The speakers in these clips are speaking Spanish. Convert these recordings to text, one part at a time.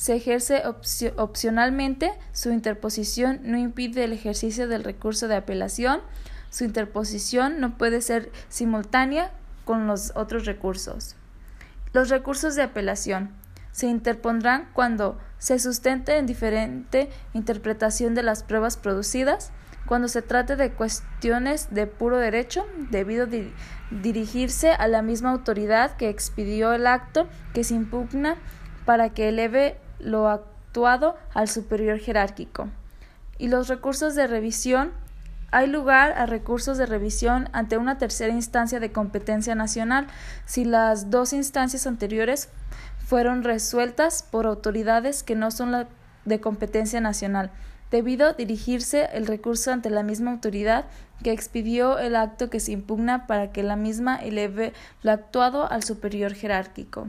se ejerce opcionalmente, su interposición no impide el ejercicio del recurso de apelación, su interposición no puede ser simultánea con los otros recursos. Los recursos de apelación se interpondrán cuando se sustente en diferente interpretación de las pruebas producidas, cuando se trate de cuestiones de puro derecho, debido dirigirse a la misma autoridad que expidió el acto que se impugna para que eleve lo actuado al superior jerárquico. Y los recursos de revisión hay lugar a recursos de revisión ante una tercera instancia de competencia nacional si las dos instancias anteriores fueron resueltas por autoridades que no son de competencia nacional, debido dirigirse el recurso ante la misma autoridad que expidió el acto que se impugna para que la misma eleve lo actuado al superior jerárquico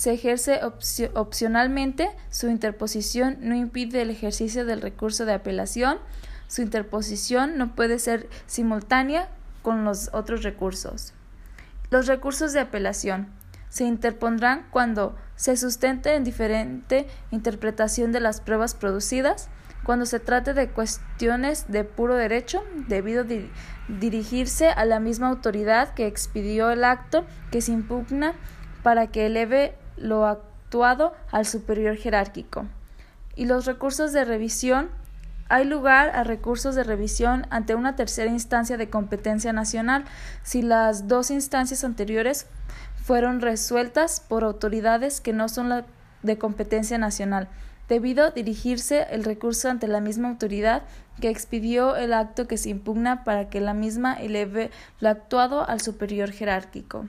se ejerce opcionalmente, su interposición no impide el ejercicio del recurso de apelación, su interposición no puede ser simultánea con los otros recursos. Los recursos de apelación se interpondrán cuando se sustente en diferente interpretación de las pruebas producidas, cuando se trate de cuestiones de puro derecho, debido dirigirse a la misma autoridad que expidió el acto que se impugna para que eleve lo actuado al superior jerárquico. Y los recursos de revisión hay lugar a recursos de revisión ante una tercera instancia de competencia nacional si las dos instancias anteriores fueron resueltas por autoridades que no son de competencia nacional, debido dirigirse el recurso ante la misma autoridad que expidió el acto que se impugna para que la misma eleve lo actuado al superior jerárquico.